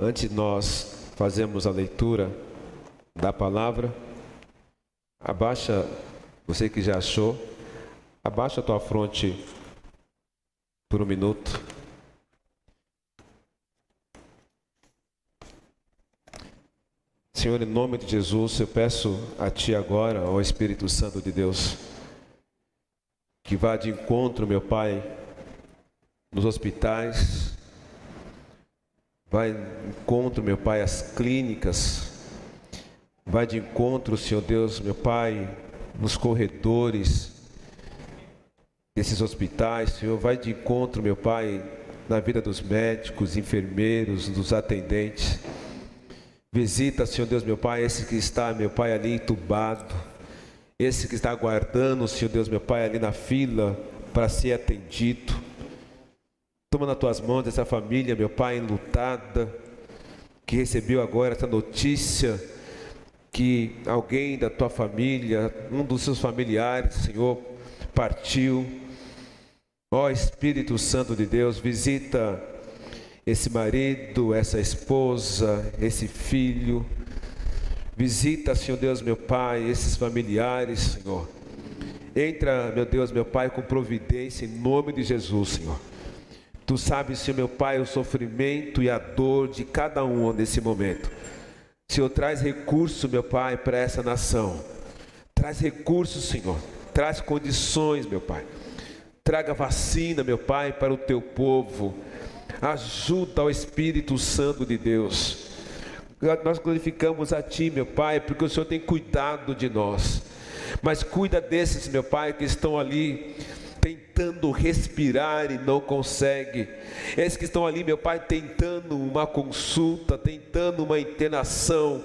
Antes de nós fazermos a leitura da palavra, abaixa, você que já achou, abaixa a tua fronte por um minuto. Senhor, em nome de Jesus, eu peço a Ti agora, ao Espírito Santo de Deus, que vá de encontro, meu Pai, nos hospitais, vai de encontro, meu Pai, às clínicas, vai de encontro, Senhor Deus, meu Pai, nos corredores desses hospitais, Senhor, vai de encontro, meu Pai, na vida dos médicos, enfermeiros, dos atendentes. Visita, Senhor Deus, meu Pai, esse que está, meu Pai, ali entubado, esse que está aguardando, Senhor Deus, meu Pai, ali na fila para ser atendido. Toma nas tuas mãos essa família, meu Pai, enlutada, que recebeu agora essa notícia que alguém da tua família, um dos seus familiares, Senhor, partiu. Ó Espírito Santo de Deus, visita esse marido, essa esposa, esse filho. Visita, Senhor Deus, meu Pai, esses familiares, Senhor. Entra, meu Deus, meu Pai, com providência em nome de Jesus, Senhor. Tu sabes, Senhor, meu Pai, o sofrimento e a dor de cada um nesse momento. Senhor, traz recurso, meu Pai, para essa nação. Traz recursos, Senhor. Traz condições, meu Pai. Traga vacina, meu Pai, para o teu povo. Ajuda ao Espírito Santo de Deus. Nós glorificamos a Ti, meu Pai, porque o Senhor tem cuidado de nós. Mas cuida desses, meu Pai, que estão ali tentando respirar e não consegue. Esses que estão ali, meu Pai, tentando uma consulta, tentando uma internação,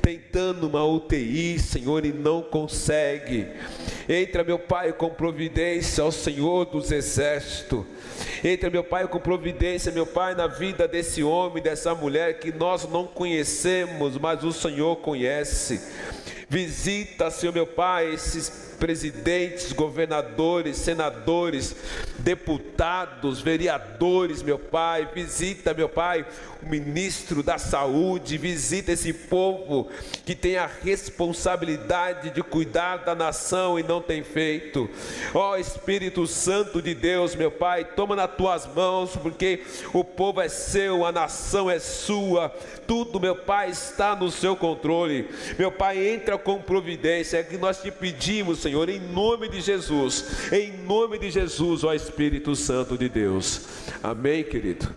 tentando uma UTI, Senhor, e não consegue. Entra, meu Pai, com providência ao Senhor dos Exércitos. Entra, meu Pai, com providência, meu Pai, na vida desse homem, dessa mulher que nós não conhecemos, mas o Senhor conhece. Visita, Senhor, meu Pai, esses presidentes, governadores, senadores, deputados, vereadores, meu Pai, visita, meu Pai, o ministro da Saúde, visita esse povo que tem a responsabilidade de cuidar da nação e não tem feito. Ó oh, Espírito Santo de Deus, meu Pai, toma nas tuas mãos, porque o povo é seu, a nação é sua, tudo, meu Pai, está no seu controle. Meu Pai, entra com providência, é que nós te pedimos, Senhor, em nome de Jesus, em nome de Jesus, ó Espírito Santo de Deus. Amém, querido?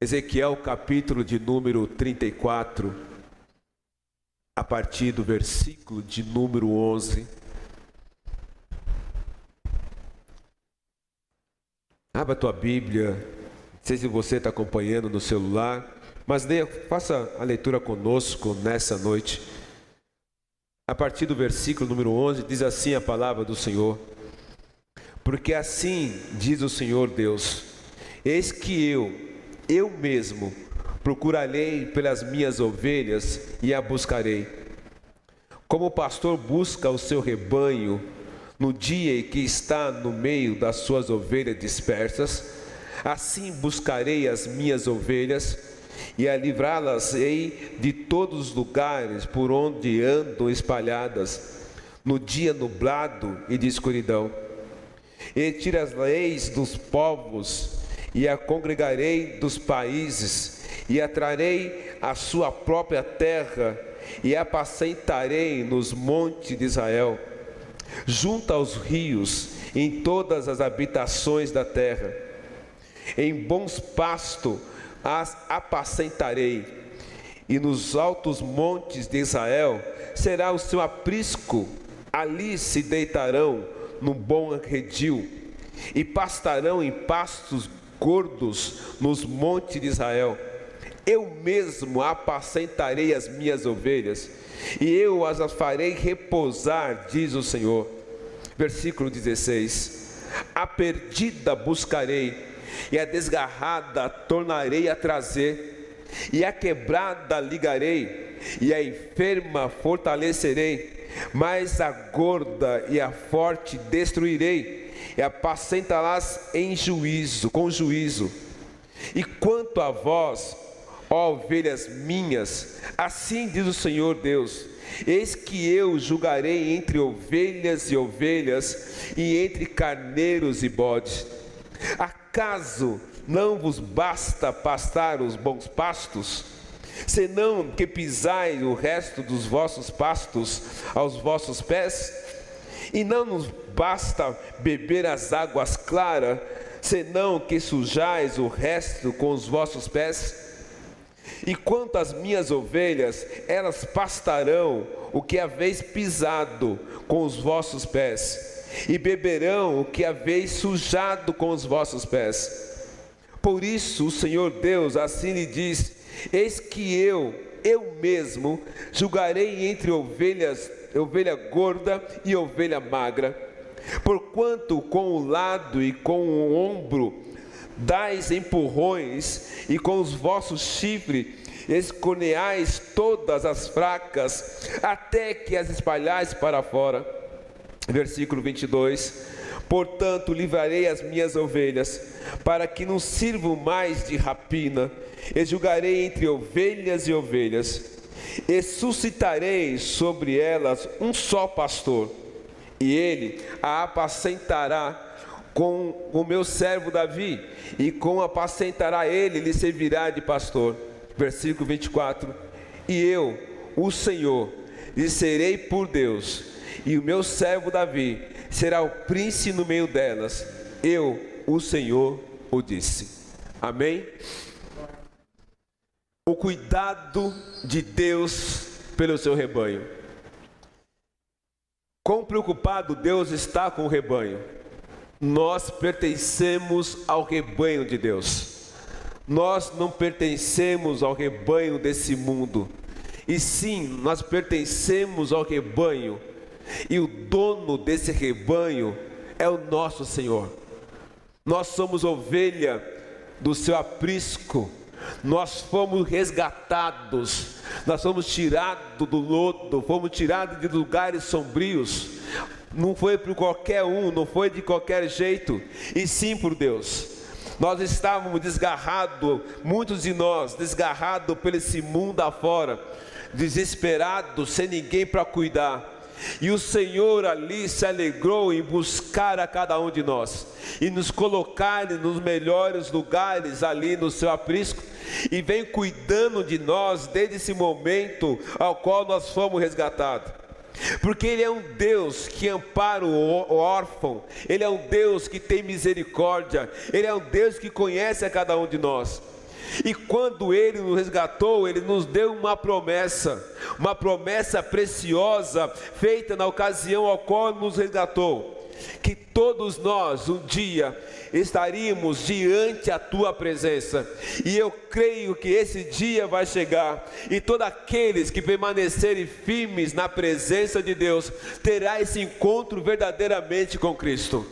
Ezequiel, capítulo de número 34, a partir do versículo de número 11. Abra a tua Bíblia, não sei se você está acompanhando no celular, mas leia, faça a leitura conosco nessa noite a partir do versículo número 11, diz assim a palavra do Senhor: Porque assim diz o Senhor Deus: Eis que eu, eu mesmo, procurarei pelas minhas ovelhas e a buscarei. Como o pastor busca o seu rebanho no dia em que está no meio das suas ovelhas dispersas, assim buscarei as minhas ovelhas e a livrá-las-ei de todos os lugares por onde andam espalhadas, no dia nublado e de escuridão. E tirá-las-eis dos povos, e a congregarei dos países, e atrarei a sua própria terra, e apacentarei nos montes de Israel, junto aos rios, em todas as habitações da terra. Em bons pastos as apacentarei, e nos altos montes de Israel será o seu aprisco, ali se deitarão no bom redil, e pastarão em pastos gordos nos montes de Israel. Eu mesmo apacentarei as minhas ovelhas, e eu as farei repousar, diz o Senhor. Versículo 16: A perdida buscarei e a desgarrada tornarei a trazer, e a quebrada ligarei, e a enferma fortalecerei, mas a gorda e a forte destruirei, e apacentá-las em juízo, com juízo. E quanto a vós, ó ovelhas minhas, assim diz o Senhor Deus: Eis que eu julgarei entre ovelhas e ovelhas, e entre carneiros e bodes. Acaso não vos basta pastar os bons pastos? Senão que pisai o resto dos vossos pastos aos vossos pés? E não nos basta beber as águas claras, senão que sujais o resto com os vossos pés? E quanto às minhas ovelhas, elas pastarão o que haveis pisado com os vossos pés, e beberão o que haveis sujado com os vossos pés. Por isso o Senhor Deus assim lhe diz: Eis que eu, eu mesmo, julgarei entre ovelhas, ovelha gorda e ovelha magra. Porquanto com o lado e com o ombro dais empurrões, e com os vossos chifres escorneais todas as fracas, até que as espalhais para fora. Versículo 22. Portanto, livrarei as minhas ovelhas, para que não sirvam mais de rapina, e julgarei entre ovelhas e ovelhas, e suscitarei sobre elas um só pastor, e ele a apacentará com o meu servo Davi, e com apacentará ele, lhe servirá de pastor. Versículo 24: E eu, o Senhor, lhe serei por Deus, e o meu servo Davi será o príncipe no meio delas. Eu, o Senhor, o disse. Amém? O cuidado de Deus pelo seu rebanho. Quão preocupado Deus está com o rebanho nós pertencemos ao rebanho de Deus. Nós não pertencemos ao rebanho desse mundo. E sim, nós pertencemos ao rebanho. E o dono desse rebanho é o nosso Senhor. Nós somos ovelha do seu aprisco. Nós fomos resgatados. Nós fomos tirados do lodo, fomos tirados de lugares sombrios não foi por qualquer um, não foi de qualquer jeito, e sim por Deus. Nós estávamos desgarrados, muitos de nós, desgarrados pelo esse mundo afora, desesperados, sem ninguém para cuidar. E o Senhor ali se alegrou em buscar a cada um de nós e nos colocar nos melhores lugares ali no seu aprisco e vem cuidando de nós desde esse momento ao qual nós fomos resgatados. Porque Ele é um Deus que ampara o órfão, Ele é um Deus que tem misericórdia, Ele é um Deus que conhece a cada um de nós. E quando Ele nos resgatou, Ele nos deu uma promessa, uma promessa preciosa, feita na ocasião ao qual nos resgatou que todos nós um dia estaríamos diante a tua presença. E eu creio que esse dia vai chegar e todos aqueles que permanecerem firmes na presença de Deus terá esse encontro verdadeiramente com Cristo.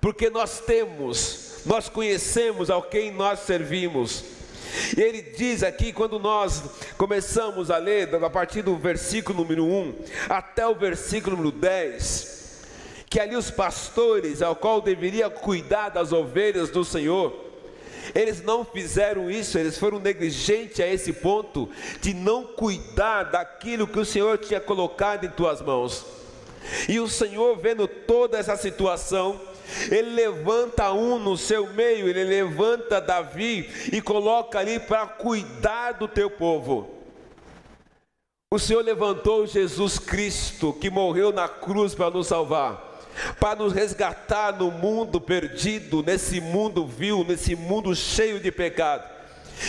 Porque nós temos, nós conhecemos ao quem nós servimos. E ele diz aqui, quando nós começamos a ler, a partir do versículo número 1 até o versículo número 10, que ali os pastores, ao qual deveria cuidar das ovelhas do Senhor, eles não fizeram isso, eles foram negligentes a esse ponto de não cuidar daquilo que o Senhor tinha colocado em tuas mãos. E o Senhor, vendo toda essa situação, ele levanta um no seu meio, ele levanta Davi e coloca ali para cuidar do teu povo. O Senhor levantou Jesus Cristo, que morreu na cruz para nos salvar para nos resgatar no mundo perdido, nesse mundo vil, nesse mundo cheio de pecado.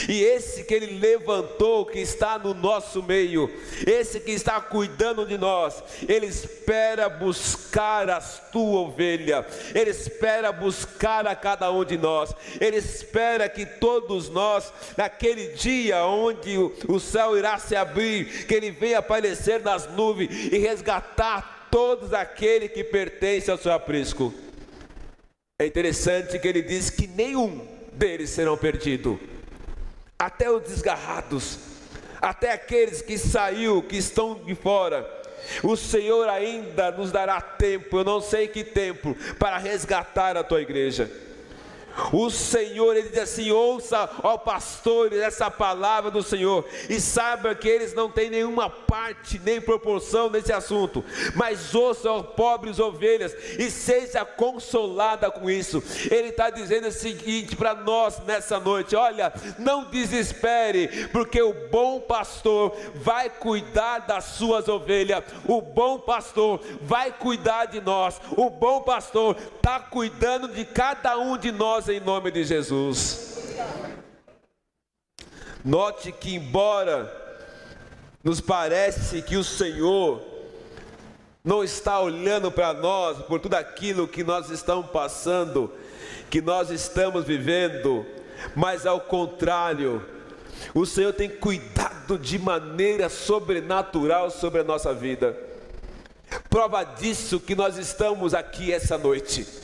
E esse que ele levantou, que está no nosso meio, esse que está cuidando de nós, ele espera buscar a tua ovelha, ele espera buscar a cada um de nós, ele espera que todos nós, naquele dia onde o céu irá se abrir, que ele venha aparecer nas nuvens e resgatar todos aquele que pertence ao seu aprisco. É interessante que ele diz que nenhum deles serão perdidos, até os desgarrados, até aqueles que saiu, que estão de fora. O Senhor ainda nos dará tempo, eu não sei que tempo, para resgatar a tua igreja. O Senhor, ele diz assim: ouça, ó pastores, essa palavra do Senhor, e saiba que eles não têm nenhuma parte nem proporção nesse assunto, mas ouça, ó pobres ovelhas, e seja consolada com isso. Ele está dizendo o seguinte para nós nessa noite: olha, não desespere, porque o bom pastor vai cuidar das suas ovelhas, o bom pastor vai cuidar de nós, o bom pastor está cuidando de cada um de nós nós em nome de Jesus. Note que, embora nos parece que o Senhor não está olhando para nós por tudo aquilo que nós estamos passando, que nós estamos vivendo, mas ao contrário, o Senhor tem cuidado de maneira sobrenatural sobre a nossa vida. Prova disso que nós estamos aqui essa noite.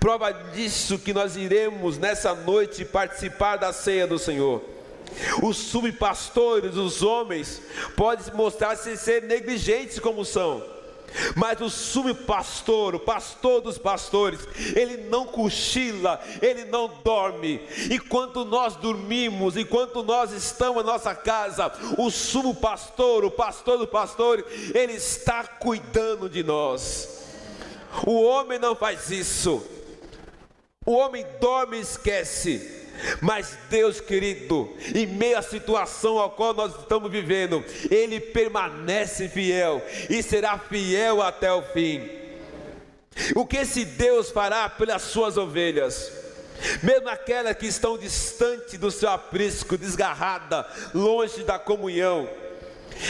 Prova disso que nós iremos nessa noite participar da ceia do Senhor. Os subpastores, os homens, podem mostrar-se ser negligentes como são. Mas o subpastor, o pastor dos pastores, ele não cochila, ele não dorme. Enquanto nós dormimos, enquanto nós estamos na nossa casa, o subpastor, o pastor dos pastores, ele está cuidando de nós. O homem não faz isso. O homem dorme e esquece. Mas Deus querido, em meio à situação a qual nós estamos vivendo, Ele permanece fiel e será fiel até o fim. O que esse Deus fará pelas suas ovelhas? Mesmo aquelas que estão distante do seu aprisco, desgarrada, longe da comunhão.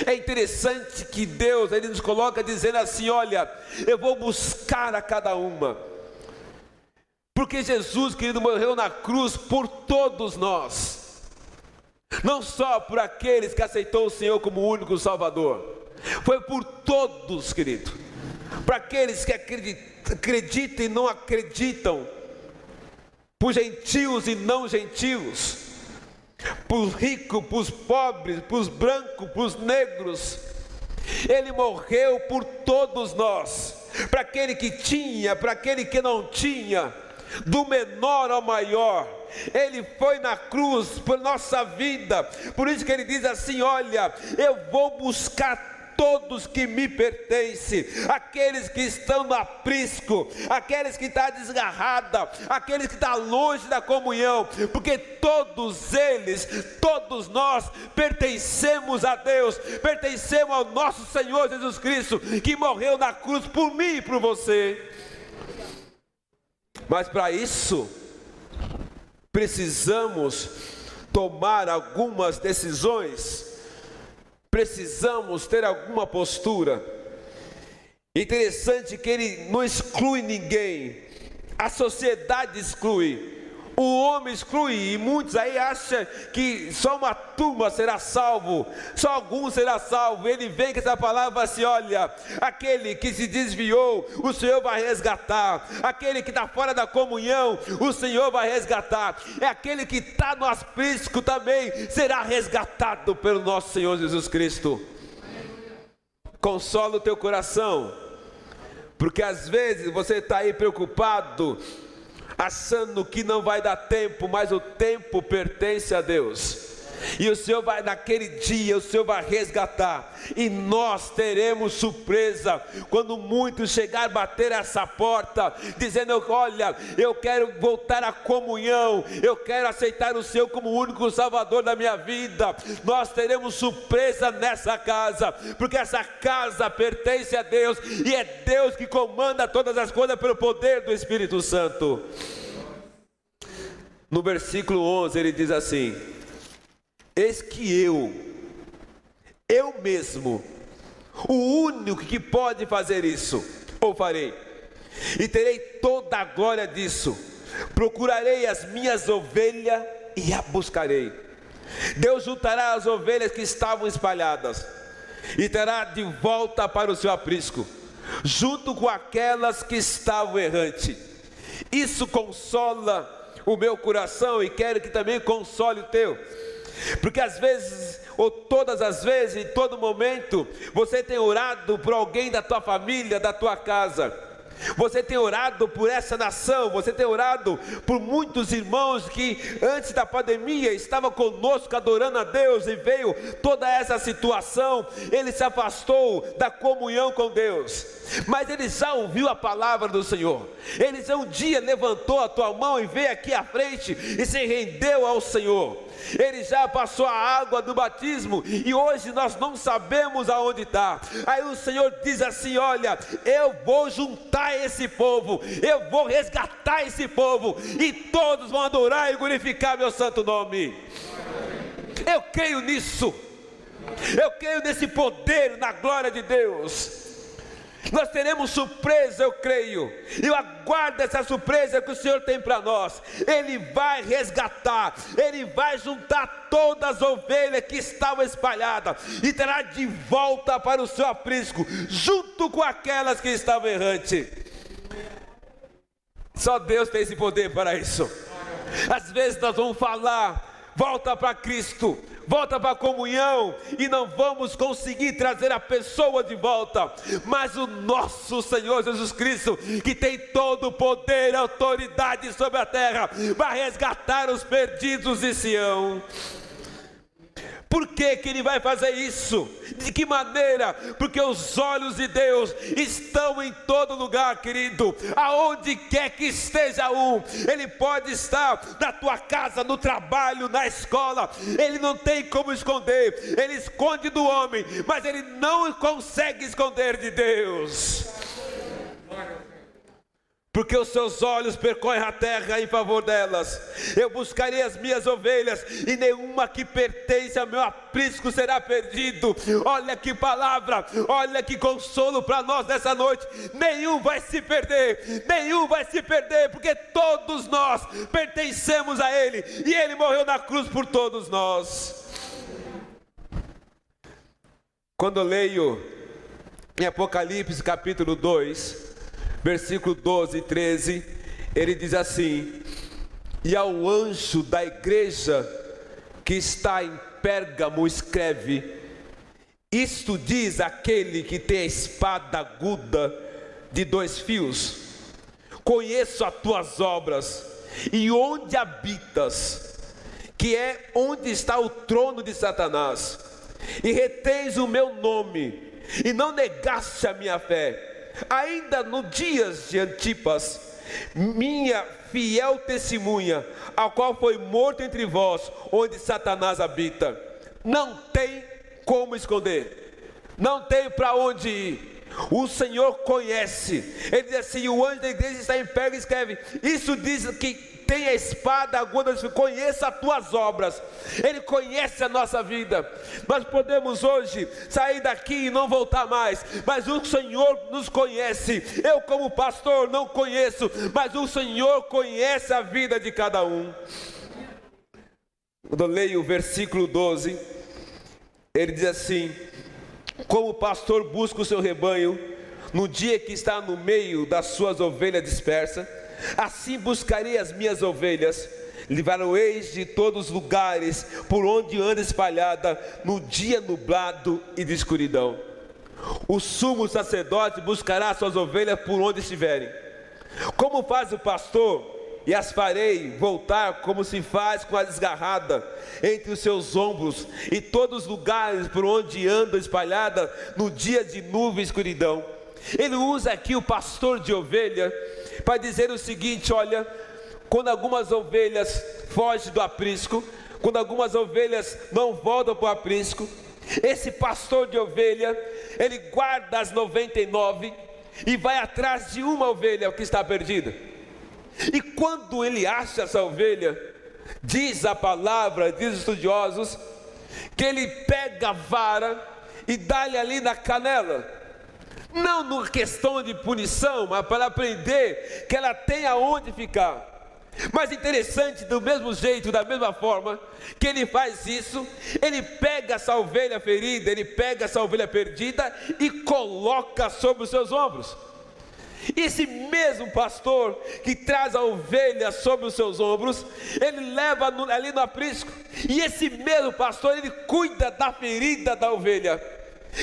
É interessante que Deus ele nos coloca dizendo assim: olha, eu vou buscar a cada uma. Porque Jesus, querido, morreu na cruz por todos nós. Não só por aqueles que aceitou o Senhor como único Salvador. Foi por todos, querido. Para aqueles que acreditam e não acreditam. Por gentios e não gentios para os ricos, para os pobres, para os brancos, para os negros. Ele morreu por todos nós, para aquele que tinha, para aquele que não tinha, do menor ao maior. Ele foi na cruz por nossa vida, por isso que ele diz assim: Olha, eu vou buscar todos que me pertencem, aqueles que estão no aprisco, aqueles que estão desgarrada, aqueles que estão longe da comunhão, porque todos eles, todos nós pertencemos a Deus, pertencemos ao nosso Senhor Jesus Cristo, que morreu na cruz por mim e por você. Mas para isso, precisamos tomar algumas decisões precisamos ter alguma postura. Interessante que ele não exclui ninguém, a sociedade exclui, o homem exclui, e muitos aí acham que só uma turma será salvo, só alguns será salvo. Ele vem com essa palavra assim: olha, aquele que se desviou, o Senhor vai resgatar, aquele que está fora da comunhão, o Senhor vai resgatar, é aquele que está no aprisco também será resgatado pelo nosso Senhor Jesus Cristo. Consola o teu coração, porque às vezes você está aí preocupado achando que não vai dar tempo, mas o tempo pertence a Deus. E o Senhor vai, naquele dia, o Senhor vai resgatar. E nós teremos surpresa quando muitos chegar bater essa porta, dizendo: Olha, eu quero voltar à comunhão, eu quero aceitar o Senhor como o único Salvador da minha vida. Nós teremos surpresa nessa casa, porque essa casa pertence a Deus e é Deus que comanda todas as coisas pelo poder do Espírito Santo. No versículo 11 ele diz assim: Eis que eu, eu mesmo, o único que pode fazer isso, ou farei, e terei toda a glória disso. Procurarei as minhas ovelhas e a buscarei. Deus juntará as ovelhas que estavam espalhadas e terá de volta para o seu aprisco, junto com aquelas que estavam errantes. Isso consola o meu coração e quero que também console o teu porque às vezes, ou todas as vezes, em todo momento, você tem orado por alguém da tua família, da tua casa. Você tem orado por essa nação, você tem orado por muitos irmãos que antes da pandemia estavam conosco adorando a Deus e veio toda essa situação, ele se afastou da comunhão com Deus. Mas ele já ouviu a palavra do Senhor. Ele já um dia levantou a tua mão e veio aqui à frente e se rendeu ao Senhor ele já passou a água do batismo e hoje nós não sabemos aonde está. Aí o Senhor diz assim: Olha, eu vou juntar esse povo, eu vou resgatar esse povo e todos vão adorar e glorificar meu santo nome. Eu creio nisso. Eu creio nesse poder, na glória de Deus. Nós teremos surpresa, eu creio. Eu aguardo essa surpresa que o Senhor tem para nós. Ele vai resgatar, ele vai juntar todas as ovelhas que estavam espalhadas e terá de volta para o seu aprisco, junto com aquelas que estavam errantes. Só Deus tem esse poder para isso. Às vezes nós vamos falar, volta para Cristo, volta para a comunhão e não vamos conseguir trazer a pessoa de volta, mas o nosso Senhor Jesus Cristo, que tem todo o poder e autoridade sobre a terra, vai resgatar os perdidos de Sião. Por que, que ele vai fazer isso? De que maneira? Porque os olhos de Deus estão em todo lugar, querido. Aonde quer que esteja um, ele pode estar na tua casa, no trabalho, na escola. Ele não tem como esconder. Ele esconde do homem, mas ele não consegue esconder de Deus porque os seus olhos percorrem a terra em favor delas. Eu buscarei as minhas ovelhas, e nenhuma que pertence ao meu aprisco será perdido. Olha que palavra, olha que consolo para nós nessa noite. Nenhum vai se perder, nenhum vai se perder, porque todos nós pertencemos a Ele, e Ele morreu na cruz por todos nós. Quando eu leio em Apocalipse capítulo 2, versículo 12 e 13, ele diz assim: E ao anjo da igreja que está em Pérgamo, escreve: Isto diz aquele que tem a espada aguda de dois fios: Conheço as tuas obras e onde habitas, que é onde está o trono de Satanás, e retens o meu nome, e não negaste a minha fé ainda no dias de Antipas, minha fiel testemunha, a qual foi morto entre vós, onde Satanás habita. Não tem como esconder, não tem para onde ir. O Senhor conhece. Ele diz assim: o anjo da igreja está em pé e escreve. Isso diz que tem a espada aguda, conheça as tuas obras, Ele conhece a nossa vida. Nós podemos hoje sair daqui e não voltar mais, mas o Senhor nos conhece. Eu, como pastor, não conheço, mas o Senhor conhece a vida de cada um. Quando eu leio o versículo 12, ele diz assim: Como o pastor busca o seu rebanho, no dia que está no meio das suas ovelhas dispersas, Assim buscarei as minhas ovelhas, livrar-o-eis de todos os lugares por onde anda espalhada no dia nublado e de escuridão. O sumo sacerdote buscará suas ovelhas por onde estiverem. Como faz o pastor, e as farei voltar como se faz com a desgarrada entre os seus ombros, e todos os lugares por onde anda espalhada no dia de nuvem e escuridão. Ele usa aqui o pastor de ovelha para dizer o seguinte: olha, quando algumas ovelhas fogem do aprisco, quando algumas ovelhas não voltam para o aprisco, esse pastor de ovelha, ele guarda as 99 e vai atrás de uma ovelha que está perdida. E quando ele acha essa ovelha, diz a palavra, diz os estudiosos, que ele pega a vara e dá-lhe ali na canela não numa questão de punição, mas para aprender que ela tem aonde ficar. Mas interessante, do mesmo jeito, da mesma forma que ele faz isso, ele pega essa ovelha ferida, ele pega essa ovelha perdida e coloca sobre os seus ombros. Esse mesmo pastor que traz a ovelha sobre os seus ombros, ele leva ali no aprisco, e esse mesmo pastor ele cuida da ferida da ovelha.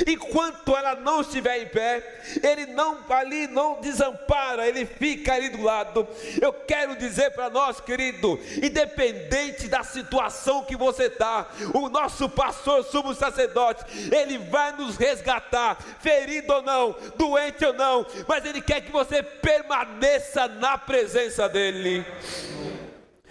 Enquanto ela não estiver em pé, ele não ali não desampara, ele fica ali do lado. Eu quero dizer para nós, querido, independente da situação que você está, o nosso pastor, sumo sacerdote, ele vai nos resgatar, ferido ou não, doente ou não, mas ele quer que você permaneça na presença dele.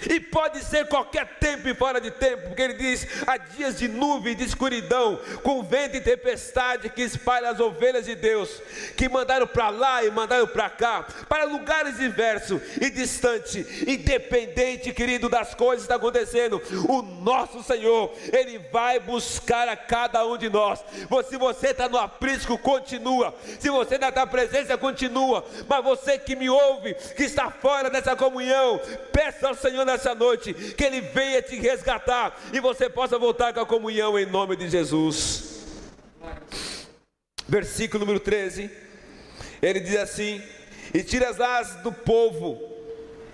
E pode ser qualquer tempo e fora de tempo, porque ele diz: há dias de nuvem, de escuridão, com vento e tempestade que espalha as ovelhas de Deus, que mandaram para lá e mandaram para cá, para lugares diversos e distantes, independente, querido, das coisas que estão acontecendo. O nosso Senhor, Ele vai buscar a cada um de nós. Se você está no aprisco, continua. Se você está na presença, continua. Mas você que me ouve, que está fora dessa comunhão, peça ao Senhor nessa noite, que Ele venha te resgatar e você possa voltar com a comunhão em nome de Jesus. Versículo número 13, ele diz assim: E tira as asas do povo,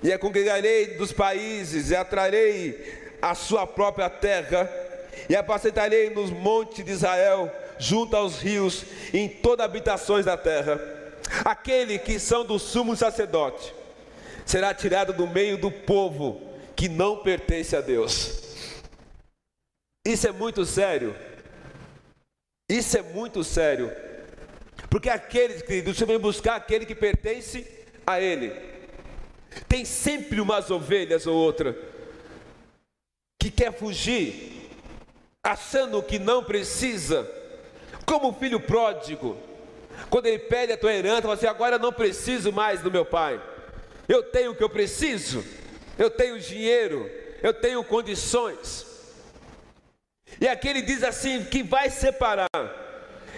e a congregarei dos países, e atrarei a sua própria terra, e apacentarei nos montes de Israel, junto aos rios, em todas as habitações da terra. Aquele que são do sumo sacerdote será tirado do meio do povo que não pertence a Deus. Isso é muito sério. Isso é muito sério. Porque aqueles, queridos, você vem buscar aquele que pertence a Ele. Tem sempre umas ovelhas ou outra que quer fugir, achando que não precisa, como o filho pródigo, quando ele pede a tua herança, você assim, agora não preciso mais do meu pai, eu tenho o que eu preciso eu tenho dinheiro, eu tenho condições. E aqui ele diz assim: que vai separar,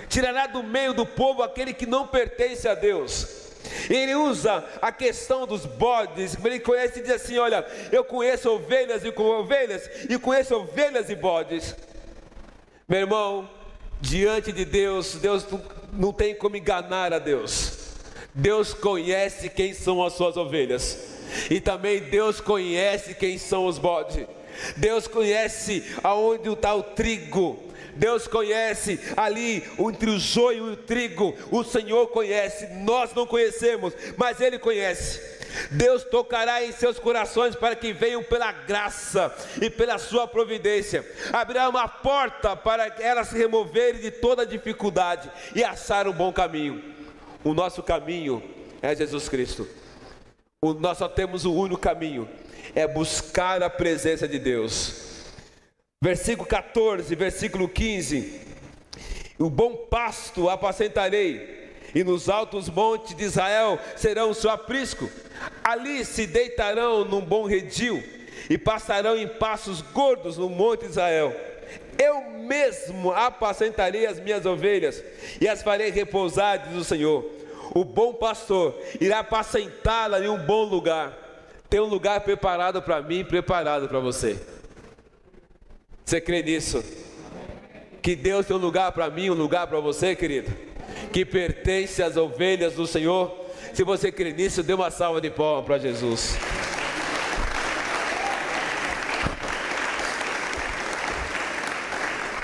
tirará do meio do povo aquele que não pertence a Deus. Ele usa a questão dos bodes, ele conhece e diz assim: Olha, eu conheço ovelhas e com ovelhas, e conheço ovelhas e bodes. Meu irmão, diante de Deus, Deus não tem como enganar a Deus. Deus conhece quem são as suas ovelhas. E também Deus conhece quem são os bodes. Deus conhece aonde está o trigo. Deus conhece ali entre o joio e o trigo. O Senhor conhece. Nós não conhecemos, mas Ele conhece. Deus tocará em seus corações para que venham pela graça e pela sua providência. Abrirá uma porta para elas se removerem de toda dificuldade e achar um bom caminho. O nosso caminho é Jesus Cristo. Nós só temos o um único caminho, é buscar a presença de Deus. Versículo 14, versículo 15: O bom pasto apacentarei, e nos altos montes de Israel serão o seu aprisco. Ali se deitarão num bom redil, e passarão em passos gordos no monte de Israel. Eu mesmo apacentarei as minhas ovelhas, e as farei repousar, diz o Senhor o bom pastor irá apacentá-la em um bom lugar. Tem um lugar preparado para mim, preparado para você. Você crê nisso? Que Deus tem um lugar para mim, um lugar para você, querido, que pertence às ovelhas do Senhor. Se você crê nisso, dê uma salva de palmas para Jesus.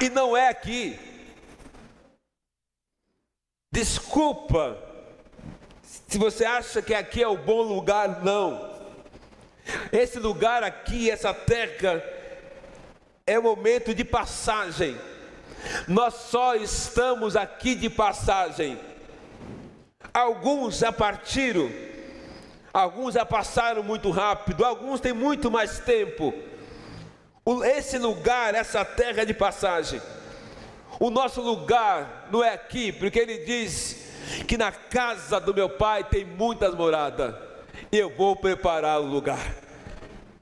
E não é aqui. Desculpa se você acha que aqui é o bom lugar, não. Esse lugar aqui, essa terra, é momento de passagem. Nós só estamos aqui de passagem. Alguns já partiram, alguns já passaram muito rápido, alguns têm muito mais tempo. Esse lugar, essa terra é de passagem. O nosso lugar não é aqui, porque ele diz que na casa do meu pai tem muitas moradas. Eu vou preparar o lugar.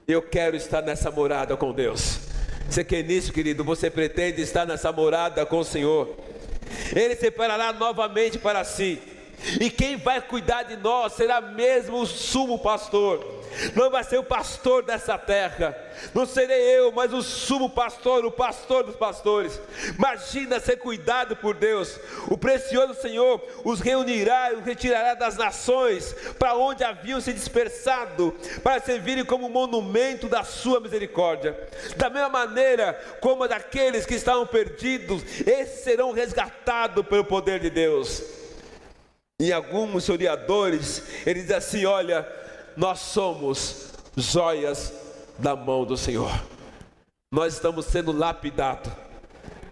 Eu quero estar nessa morada com Deus. Você quer nisso, querido? Você pretende estar nessa morada com o Senhor? Ele separará novamente para si. E quem vai cuidar de nós será mesmo o sumo pastor. Não vai ser o pastor dessa terra, não serei eu, mas o sumo pastor, o pastor dos pastores. Imagina ser cuidado por Deus, o precioso Senhor os reunirá e os retirará das nações para onde haviam se dispersado, para servirem como monumento da sua misericórdia. Da mesma maneira como daqueles que estavam perdidos, esses serão resgatados pelo poder de Deus. Em alguns historiadores, ele diz assim: olha, nós somos joias da mão do Senhor. Nós estamos sendo lapidados,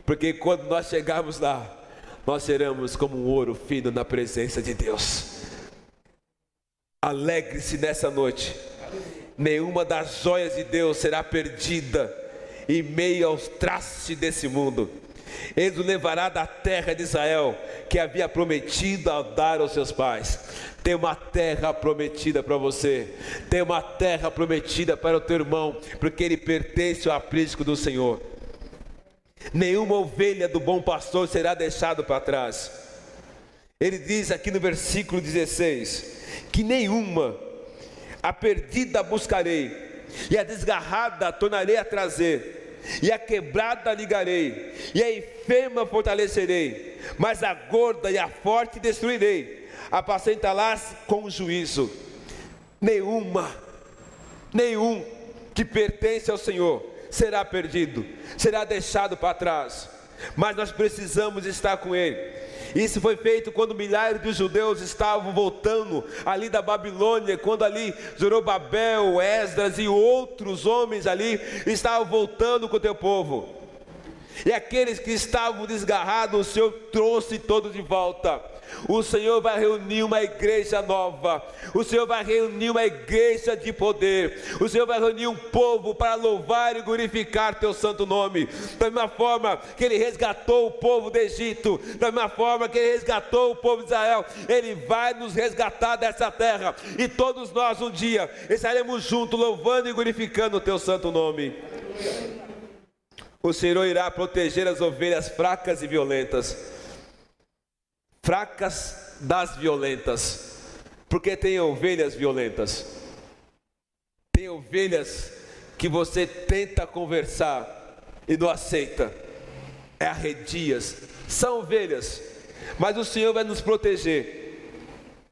porque quando nós chegarmos lá, nós seremos como um ouro fino na presença de Deus. Alegre-se nessa noite, nenhuma das joias de Deus será perdida em meio aos traços desse mundo. Ele o levará da terra de Israel, que havia prometido a dar aos seus pais. Tem uma terra prometida para você, tem uma terra prometida para o teu irmão, porque ele pertence ao aprisco do Senhor. Nenhuma ovelha do bom pastor será deixado para trás. Ele diz aqui no versículo 16: que nenhuma, a perdida buscarei, e a desgarrada tornarei a trazer e a quebrada ligarei, e a enferma fortalecerei, mas a gorda e a forte destruirei, apacentá-las com juízo. Nenhuma, nenhum que pertence ao Senhor será perdido, será deixado para trás, mas nós precisamos estar com Ele. Isso foi feito quando milhares de judeus estavam voltando ali da Babilônia, quando ali Zorobabel, Esdras e outros homens ali estavam voltando com o teu povo. E aqueles que estavam desgarrados, o Senhor trouxe todos de volta. O Senhor vai reunir uma igreja nova. O Senhor vai reunir uma igreja de poder. O Senhor vai reunir um povo para louvar e glorificar teu santo nome. Da mesma forma que ele resgatou o povo do Egito, da mesma forma que ele resgatou o povo de Israel, ele vai nos resgatar dessa terra. E todos nós um dia estaremos juntos louvando e glorificando o teu santo nome. O Senhor irá proteger as ovelhas fracas e violentas fracas das violentas, porque tem ovelhas violentas, tem ovelhas que você tenta conversar e não aceita, é arredias, são ovelhas, mas o Senhor vai nos proteger,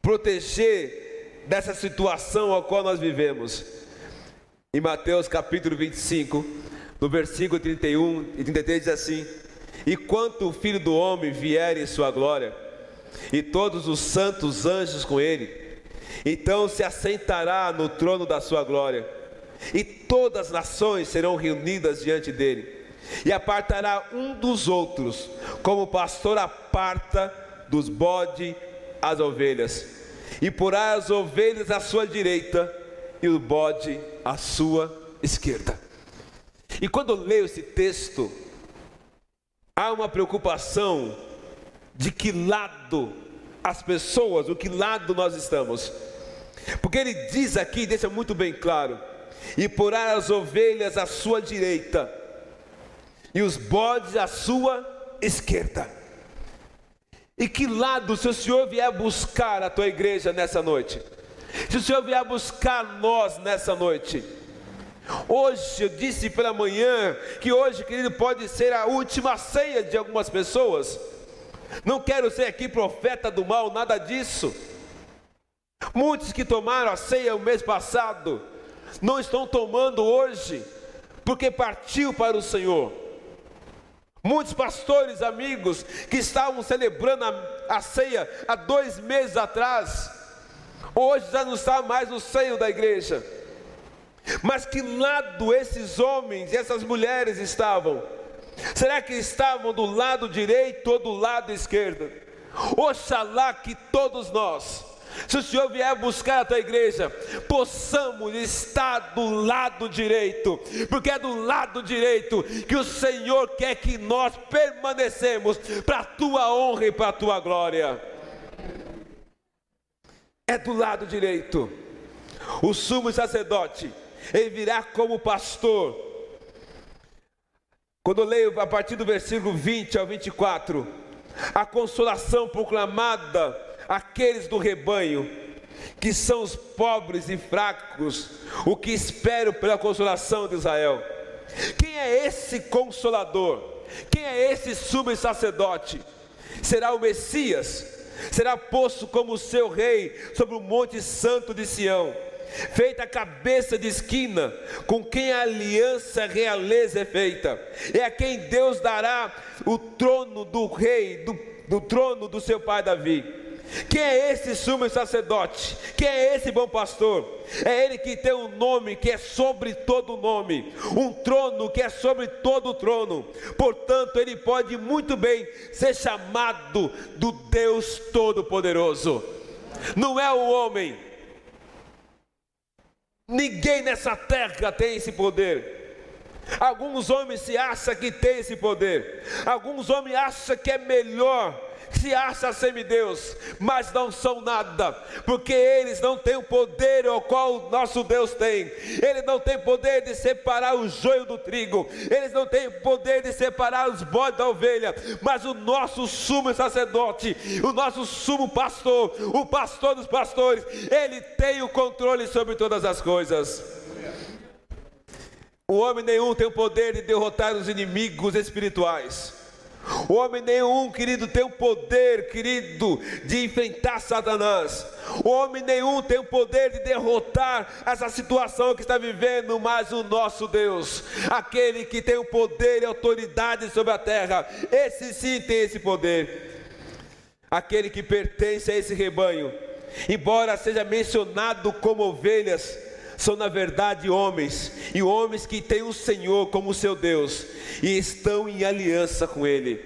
proteger dessa situação a qual nós vivemos. Em Mateus capítulo 25, no versículo 31 e 33 diz assim: E quanto o filho do homem vier em sua glória, e todos os santos anjos com ele. Então se assentará no trono da sua glória, e todas as nações serão reunidas diante dele, e apartará um dos outros, como o pastor aparta dos bodes as ovelhas, e porá as ovelhas à sua direita e o bode à sua esquerda. E quando eu leio esse texto, há uma preocupação de que lado as pessoas, do que lado nós estamos. Porque ele diz aqui, deixa muito bem claro: e porá as ovelhas à sua direita, e os bodes à sua esquerda. E que lado, se o Senhor vier buscar a tua igreja nessa noite, se o Senhor vier buscar nós nessa noite, Hoje eu disse pela manhã que hoje, querido, pode ser a última ceia de algumas pessoas. Não quero ser aqui profeta do mal, nada disso. Muitos que tomaram a ceia o mês passado não estão tomando hoje, porque partiu para o Senhor. Muitos pastores, amigos, que estavam celebrando a, a ceia há dois meses atrás, hoje já não está mais no seio da igreja. Mas que lado esses homens e essas mulheres estavam? Será que estavam do lado direito ou do lado esquerdo? Oxalá que todos nós, se o Senhor vier buscar a tua igreja, possamos estar do lado direito, porque é do lado direito que o Senhor quer que nós permanecemos para a tua honra e para a tua glória. É do lado direito. O sumo sacerdote, ele virá como pastor quando eu leio a partir do versículo 20 ao 24, a consolação proclamada àqueles do rebanho, que são os pobres e fracos, o que esperam pela consolação de Israel. Quem é esse consolador? Quem é esse sumo sacerdote? Será o Messias? Será posto como seu rei sobre o monte santo de Sião, feita a cabeça de esquina, com quem a aliança realeza é feita. É a quem Deus dará o trono do rei, do, do trono do seu pai Davi quem é esse sumo sacerdote? Quem é esse bom pastor? É ele que tem um nome que é sobre todo nome, um trono que é sobre todo trono. Portanto, ele pode muito bem ser chamado do Deus Todo-Poderoso. Não é o homem. Ninguém nessa terra tem esse poder. Alguns homens se acham que tem esse poder. Alguns homens acham que é melhor se acha semideus, mas não são nada, porque eles não têm o poder ao qual o nosso Deus tem. Ele não tem poder de separar o joio do trigo, eles não têm poder de separar os bodes da ovelha, mas o nosso sumo sacerdote, o nosso sumo pastor, o pastor dos pastores, ele tem o controle sobre todas as coisas. O homem nenhum tem o poder de derrotar os inimigos espirituais. Homem nenhum, querido, tem o poder, querido, de enfrentar Satanás. Homem nenhum tem o poder de derrotar essa situação que está vivendo, mas o nosso Deus, aquele que tem o poder e autoridade sobre a terra, esse sim tem esse poder. Aquele que pertence a esse rebanho, embora seja mencionado como ovelhas, são na verdade homens, e homens que têm o Senhor como seu Deus e estão em aliança com Ele.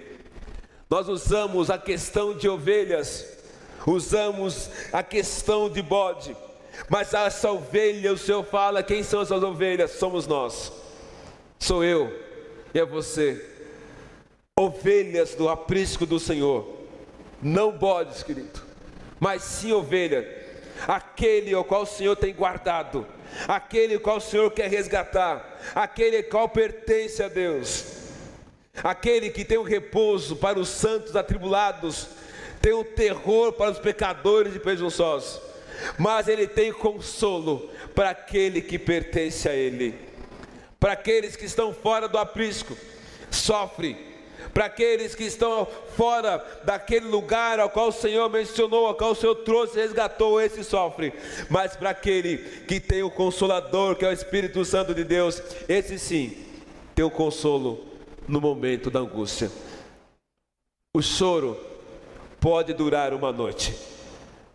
Nós usamos a questão de ovelhas, usamos a questão de bode, mas essa ovelha, o Senhor fala: quem são essas ovelhas? Somos nós, sou eu e é você, ovelhas do aprisco do Senhor, não bodes, querido, mas sim ovelha, aquele ao qual o Senhor tem guardado aquele qual o Senhor quer resgatar, aquele qual pertence a Deus, aquele que tem o repouso para os santos atribulados, tem o terror para os pecadores e presunçosos, mas ele tem consolo para aquele que pertence a Ele, para aqueles que estão fora do aprisco, sofre para aqueles que estão fora daquele lugar ao qual o Senhor mencionou, ao qual o Senhor trouxe resgatou, esse sofre. Mas para aquele que tem o consolador, que é o Espírito Santo de Deus, esse sim tem o consolo no momento da angústia. O choro pode durar uma noite,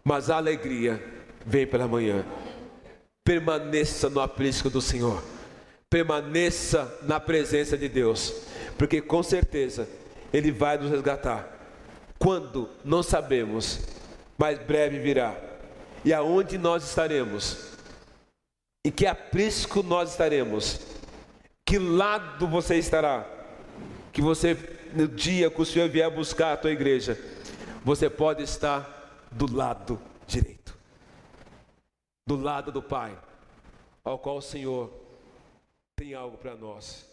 mas a alegria vem pela manhã. Permaneça no aprisco do Senhor, permaneça na presença de Deus porque com certeza Ele vai nos resgatar. Quando não sabemos, mas breve virá. E aonde nós estaremos? Em que aprisco nós estaremos? Que lado você estará? Que você, no dia que o Senhor vier buscar a tua igreja, você pode estar do lado direito, do lado do Pai, ao qual o Senhor tem algo para nós.